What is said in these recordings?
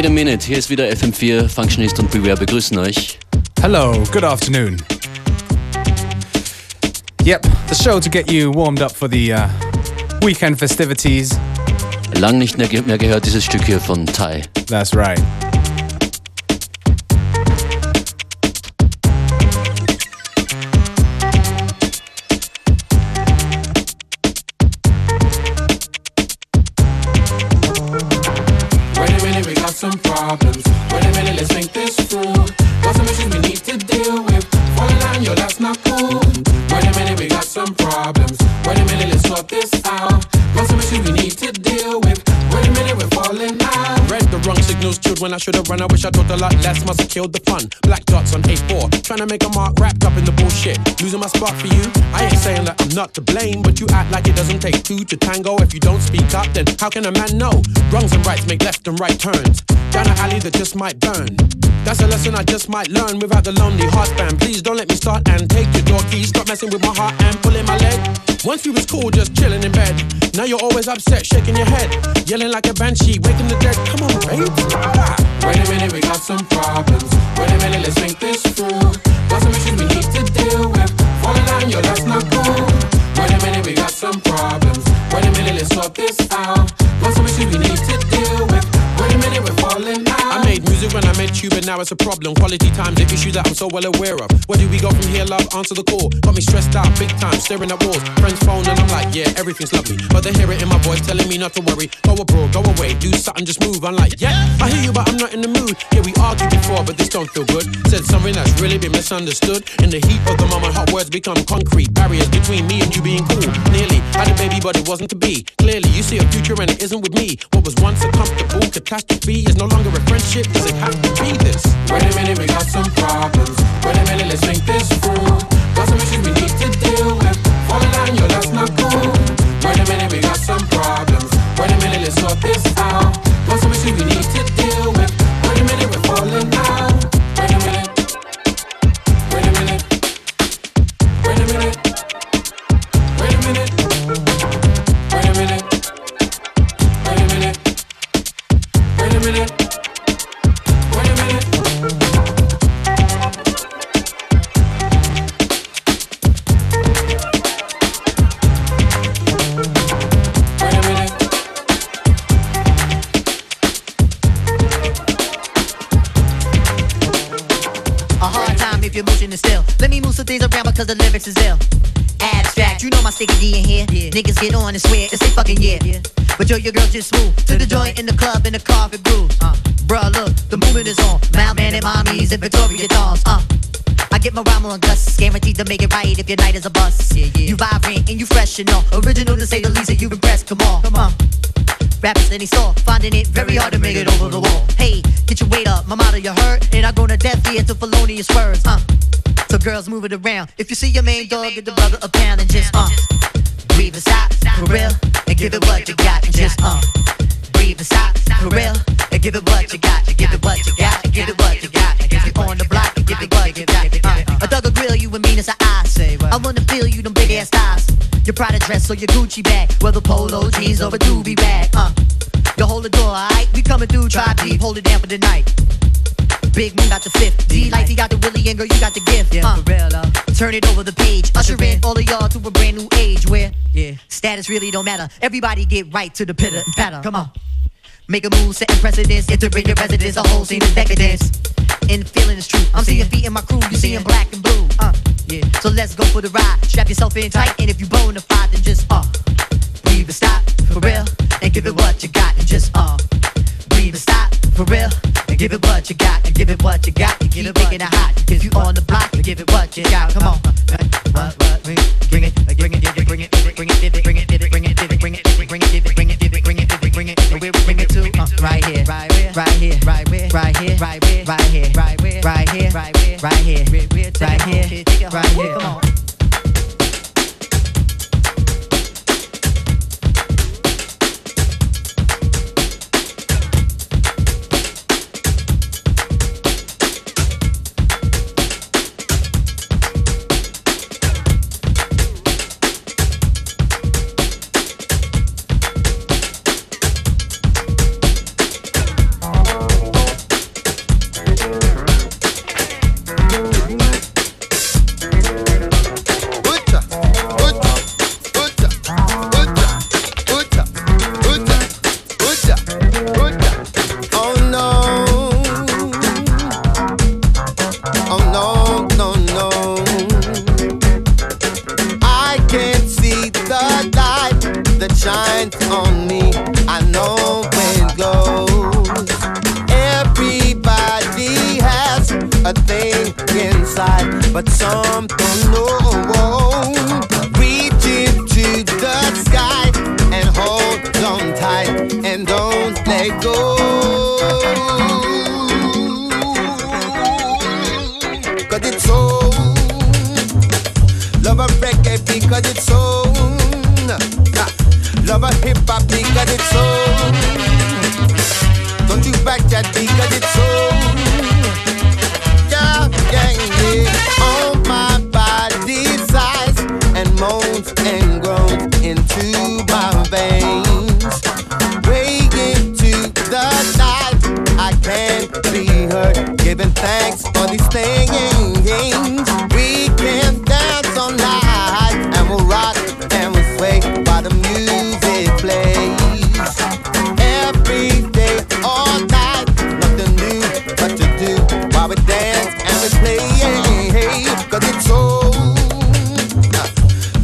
Wait a minute, hier ist wieder FM4, Functionist und Beware begrüßen euch. Hello, good afternoon. Yep, the show to get you warmed up for the uh, weekend festivities. Lang nicht mehr, mehr gehört dieses Stück hier von Ty. That's right. When I wish I thought a lot less, must have killed the fun. Black dots on A4, trying to make a mark wrapped up in the bullshit. Losing my spot for you. I ain't saying that I'm not to blame, but you act like it doesn't take two to tango. If you don't speak up, then how can a man know? Wrongs and rights make left and right turns. Down an alley that just might burn. That's a lesson I just might learn without the lonely heart span. Please don't let me start and take your door keys. Stop messing with my heart and pulling my leg. Once we was cool, just chilling in bed. Now you're always upset, shaking your head, yelling like a banshee, waking the dead. Come on, babe. Wait a minute, we got some problems. Wait a minute, let's think this through. Got some issues we need to deal with. Falling down, yo, that's not cool. Wait a minute, we got some problems. Wait a minute, let's sort this out. Got some issues we need to made tube, and now it's a problem. Quality time's the issue that I'm so well aware of. Where do we go from here, love? Answer the call. Got me stressed out, big time, staring at walls. Friends phone, and I'm like, yeah, everything's lovely. But they hear it in my voice, telling me not to worry. Go abroad, go away, do something, just move. I'm like, yeah, I hear you, but I'm not in the mood. Yeah, we argued before, but this don't feel good. Said something that's really been misunderstood. In the heat of the moment, hot words become concrete. Barriers between me and you being cool. Nearly had a baby, but it wasn't to be. Clearly, you see a future, and it isn't with me. What was once a comfortable catastrophe is no longer a friendship. Does it have be this? Wait a minute, we got some problems. Wait a minute, let's think this through. Your motion is still. Let me move some things around because the lyrics is ill. Abstract, you know my sticky D in here. Yeah. Niggas get on and swear it's they fucking yeah. But yo, your girl just move to the joint in the club in the carpet grooves. Uh, bruh, look, the movement is on. Malman and mommies and Victoria dolls. Uh, get my rhyme on Gus, guaranteed to make it right if your night is a bust. Yeah, yeah. You vibrant and you fresh and all. Original to say the least, and you impressed. Come on, come on. Rappers in he saw, finding it very hard to make it over the wall. Hey, get your weight up, my motto you heard, and I go to death here to felonious words. Uh, so girls move it around. If you see your main dog, get the brother a pound and just uh, breathe and stop for real, and give it what you got and just uh, breathe and stop for real, and give it what you got, and give it what you got, and give it what you got, and if you on the block, and give it what you got. Uh, a thug grill you and mean as a eye. I wanna feel you them big ass thighs. Your Prada dress or your Gucci bag, whether polo jeans or a doobie bag. Uh, you hold the door, alright? We coming through, try deep, hold it down for the night. Big Moon got the fifth. D like he got the Willie and girl, you got the gift. Yeah, uh, for real though. Turn it over the page. Usher in all of y'all to a brand new age where yeah, status really don't matter. Everybody get right to the pitter patter. Come on. Make a move, setting precedence, entering your residence, a whole scene is decadence. And the feeling is true. I'm seeing feet in my crew, you seeing black and blue. Uh, yeah. So let's go for the ride. Strap yourself in tight, and if you bona fide, then just uh, breathe and stop for real, and give it what you got, and just uh, breathe and stop for real, and give it what you got, and give it what you got, and keep making it hot. If you on the block, and give it what you got. Come on, what, what, bring here, right here, right here, right here, right here, right here, right here, right here, right here, right here, right here, right here, right here. Come on. It's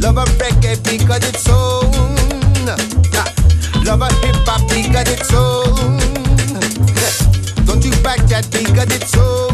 Love a reggae because it's own. Love a hip hop because it's own. Don't you back that because it's own.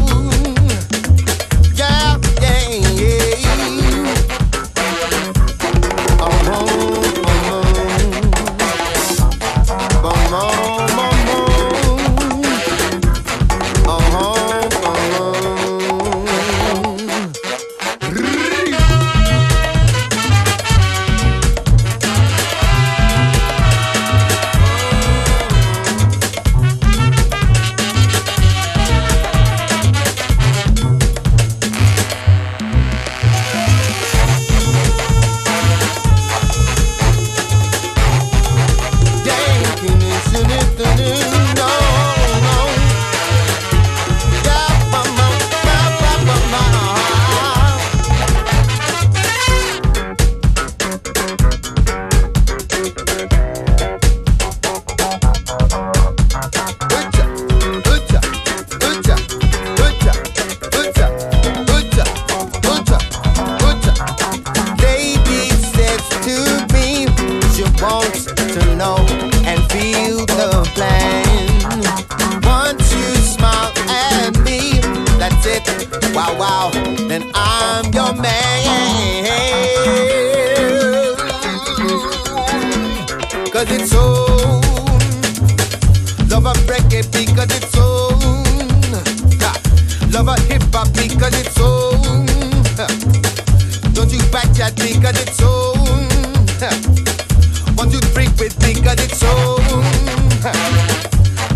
what you drink on drink on its own.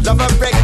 Love a break.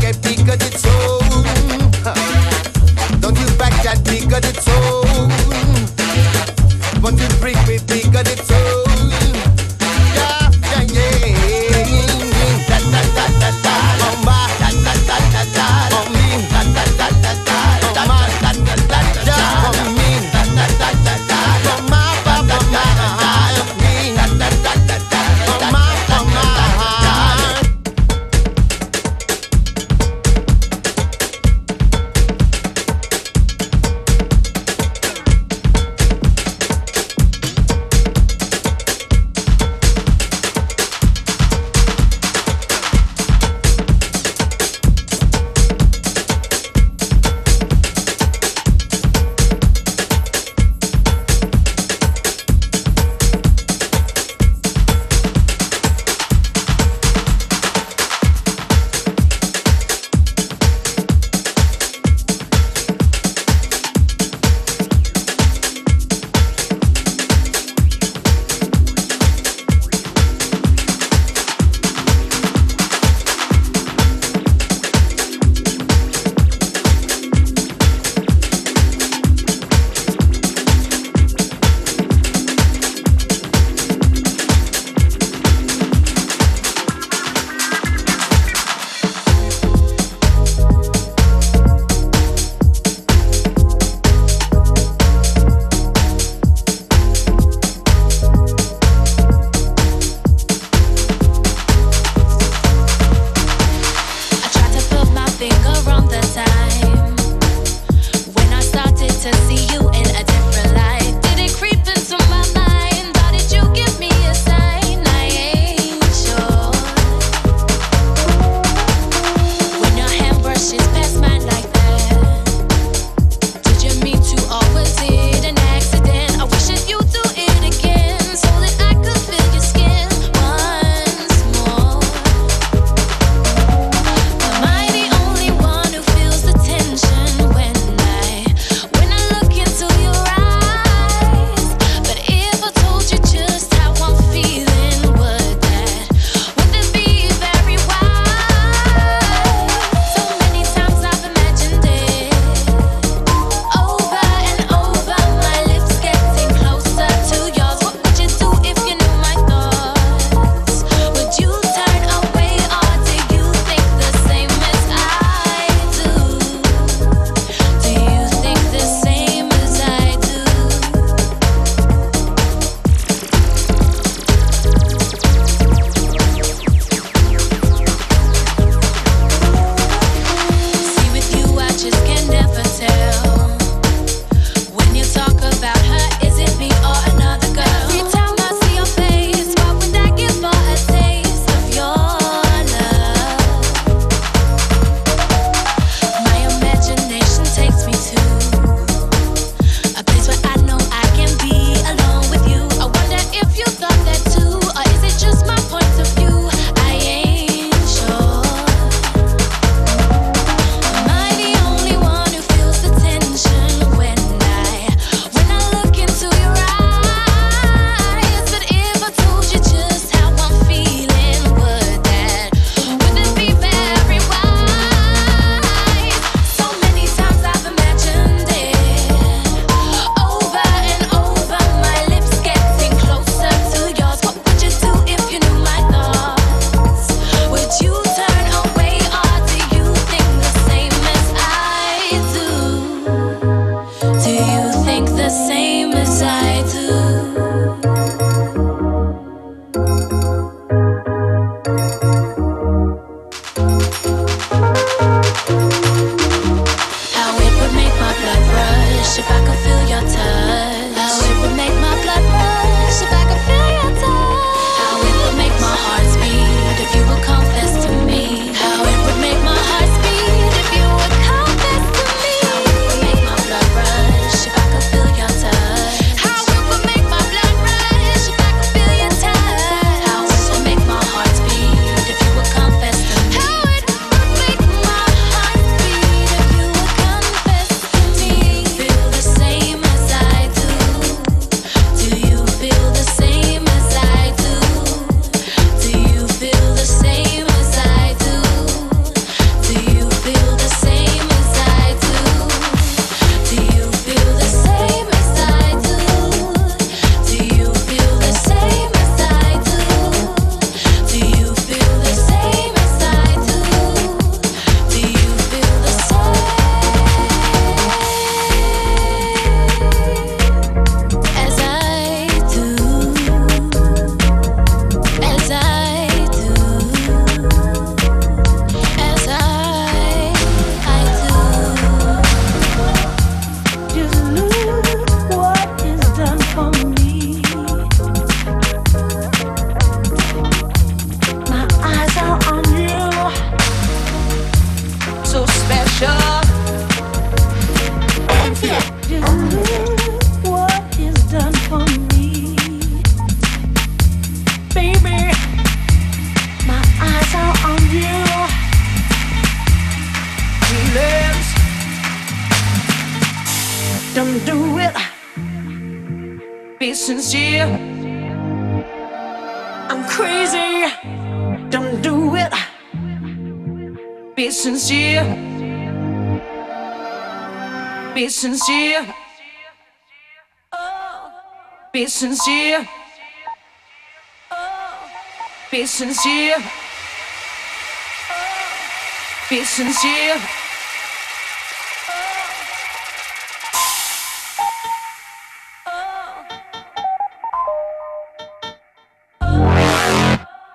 emotions.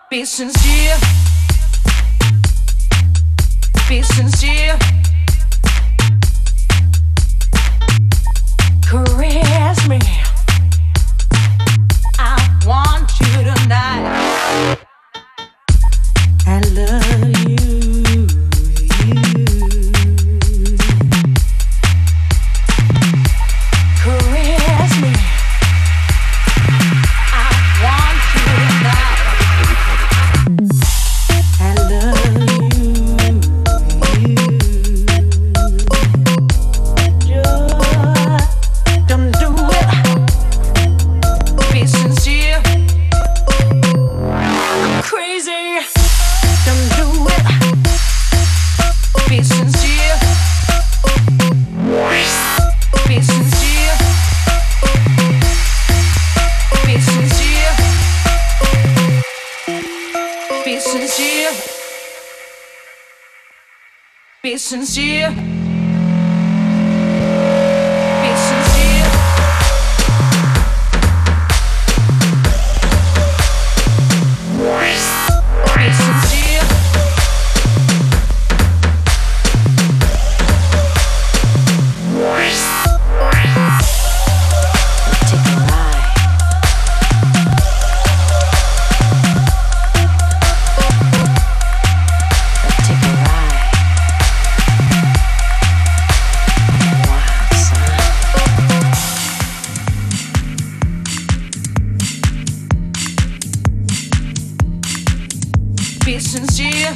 Be sincere. Be sincere. Caress me. I want you tonight. efficiency.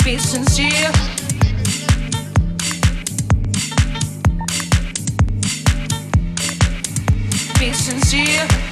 Efficiency. Efficiency.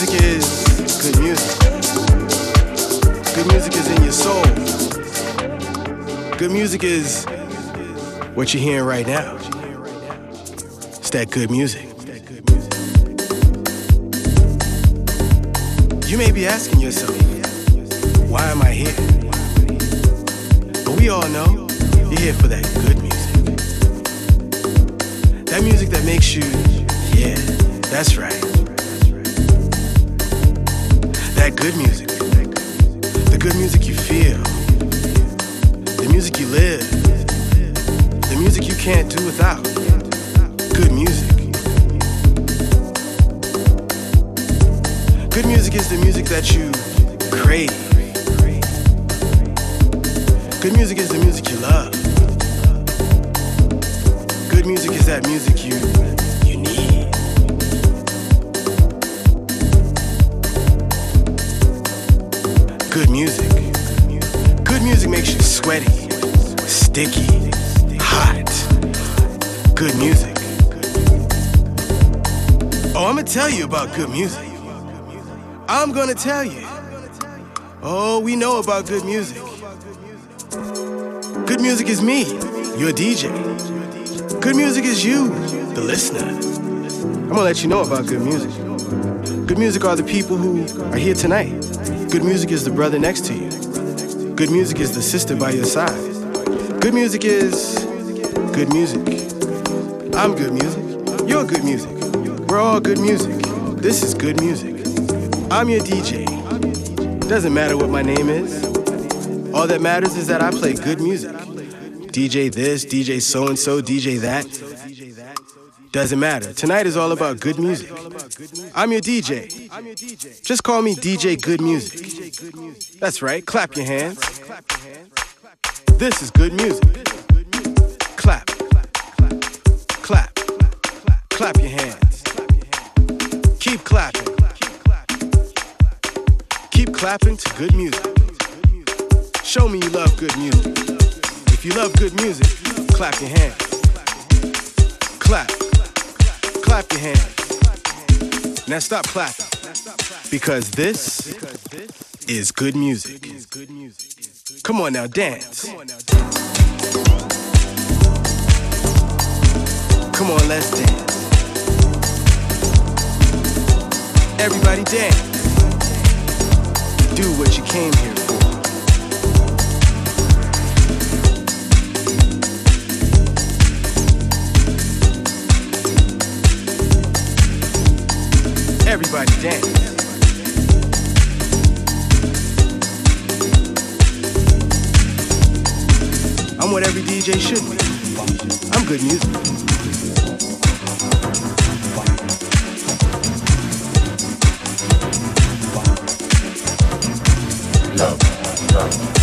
Music is good music. Good music is in your soul. Good music is what you're hearing right now. It's that good music. You may be asking yourself, why am I here? But we all know you're here for that good music. That music that makes you, yeah, that's right. That good music. The good music you feel. The music you live. The music you can't do without. Good music. Good music is the music that you crave. Good music is the music you love. Good music is that music you music. Good music makes you sweaty, sticky, hot. Good music. Oh, I'm gonna tell you about good music. I'm gonna tell you. Oh, we know about good music. Good music is me, your DJ. Good music is you, the listener. I'm gonna let you know about good music. Good music are the people who are here tonight. Good music is the brother next to you. Good music is the sister by your side. Good music is good music. I'm good music. You're good music. We're all good music. This is good music. I'm your DJ. Doesn't matter what my name is. All that matters is that I play good music. DJ this, DJ so and so, DJ that. Doesn't matter. Tonight is all about good music. I'm your DJ. Just call me DJ Good Music. That's right. Clap your hands. This is good music. Clap. Clap. Clap your hands. Keep clapping. Keep clapping to good music. Show me you love good music. If you love good music, clap your hands. Clap. Clap your hands. Now stop clapping. Because this is good music. Come on now, dance. Come on, let's dance. Everybody dance. Do what you came here for. Everybody dance. I'm what every DJ should be. I'm good music. Love, love.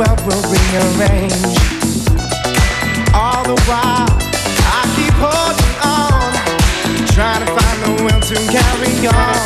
well we'll rearrange. All the while, I keep holding on, trying to find the will to carry on.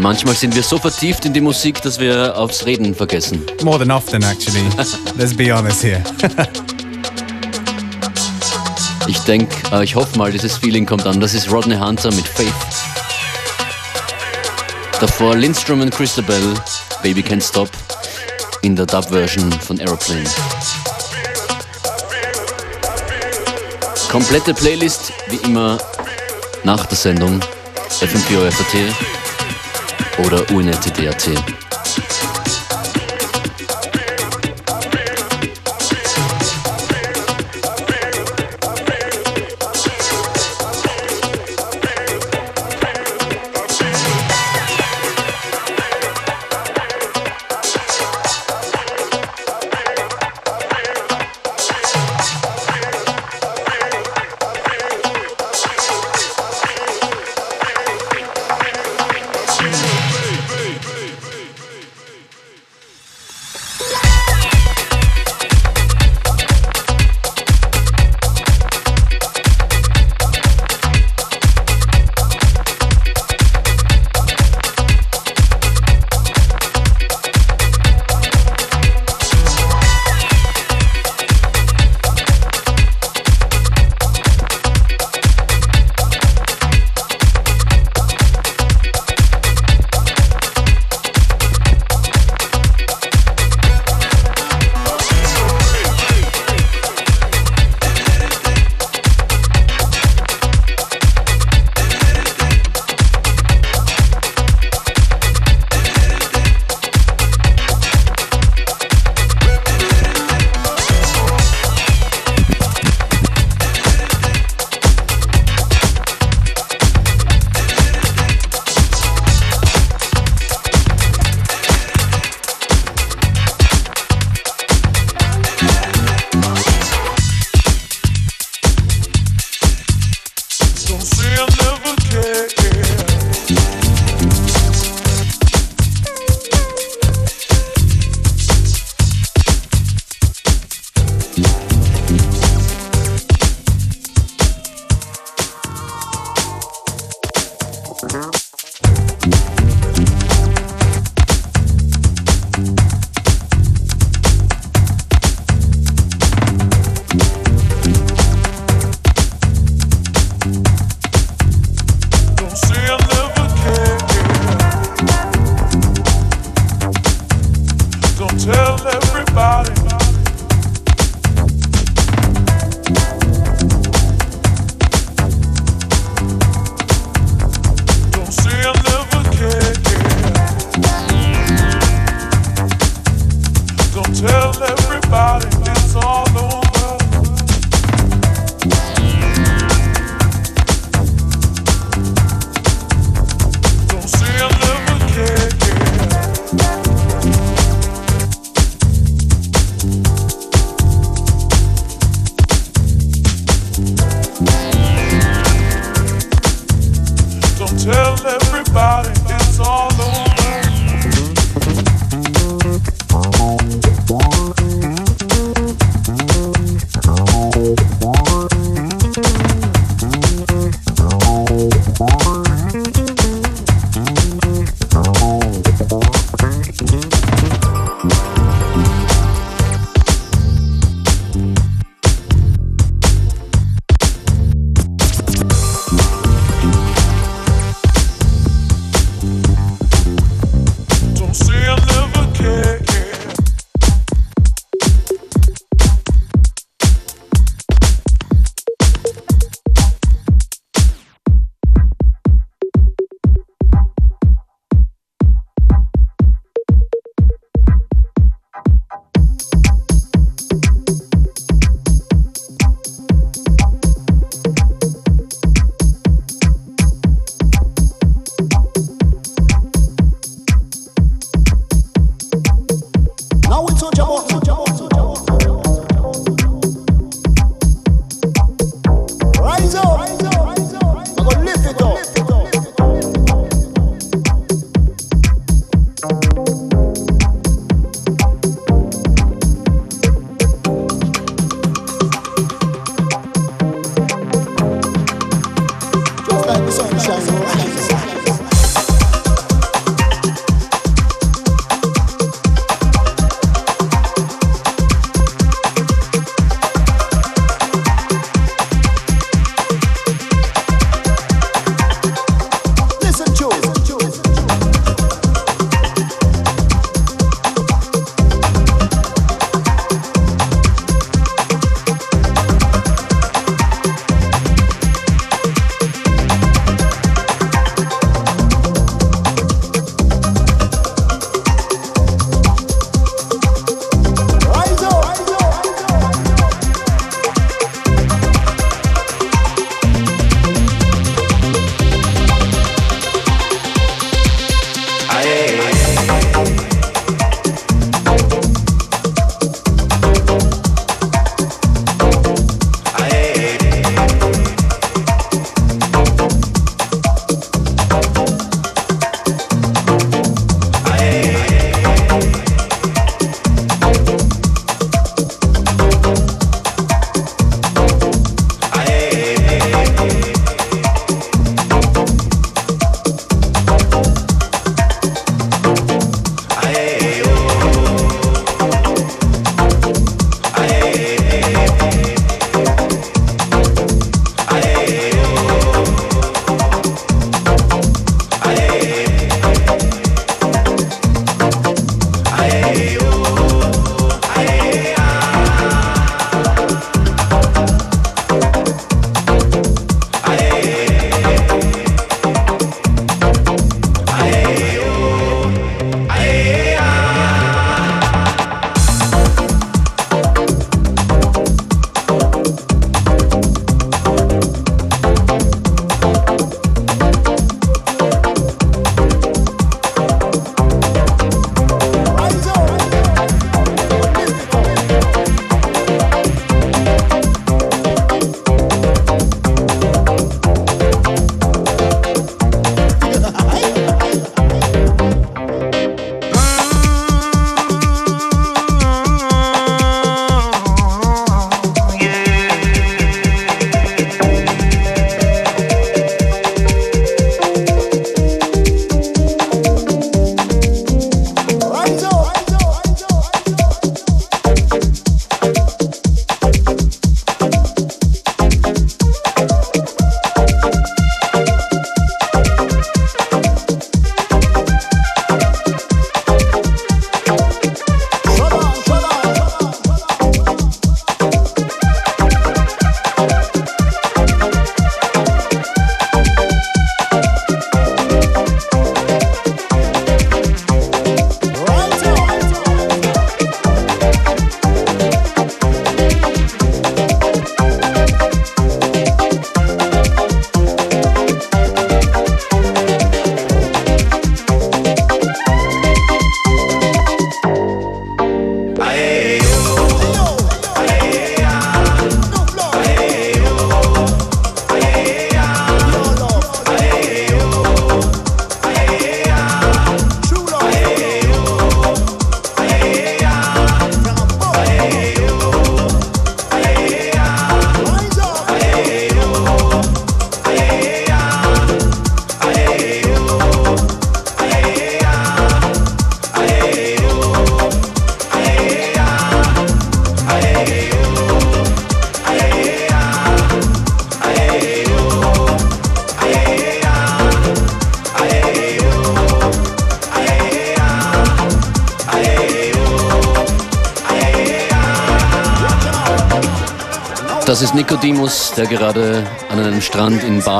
Manchmal sind wir so vertieft in die Musik, dass wir aufs Reden vergessen. More than often, actually. Let's be honest here. Ich denke, äh, ich hoffe mal, dieses Feeling kommt an. Das ist Rodney Hunter mit Faith. Davor Lindstrom und Christabel, Baby Can't Stop, in der Dub-Version von Aeroplane. Komplette Playlist, wie immer, nach der Sendung FM4 FAT oder ohne TDAT.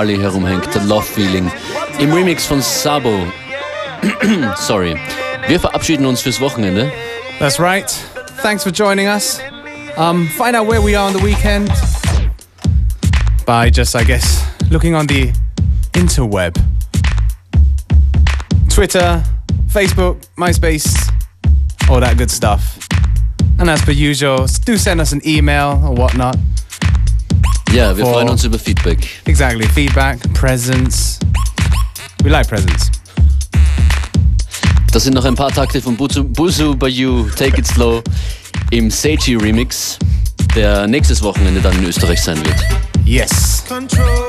Herumhängt. The Love Feeling. Im Remix von Sabo. Sorry. Wir verabschieden uns fürs Wochenende. That's right. Thanks for joining us. Um, find out where we are on the weekend by just, I guess, looking on the interweb. Twitter, Facebook, MySpace, all that good stuff. And as per usual, do send us an email or whatnot. Ja, wir For- freuen uns über Feedback. Exactly. Feedback, presents. We like presents. Das sind noch ein paar Takte von Buzu, Buzu Bayou, Take It Slow im Seiji Remix, der nächstes Wochenende dann in Österreich sein wird. Yes. Control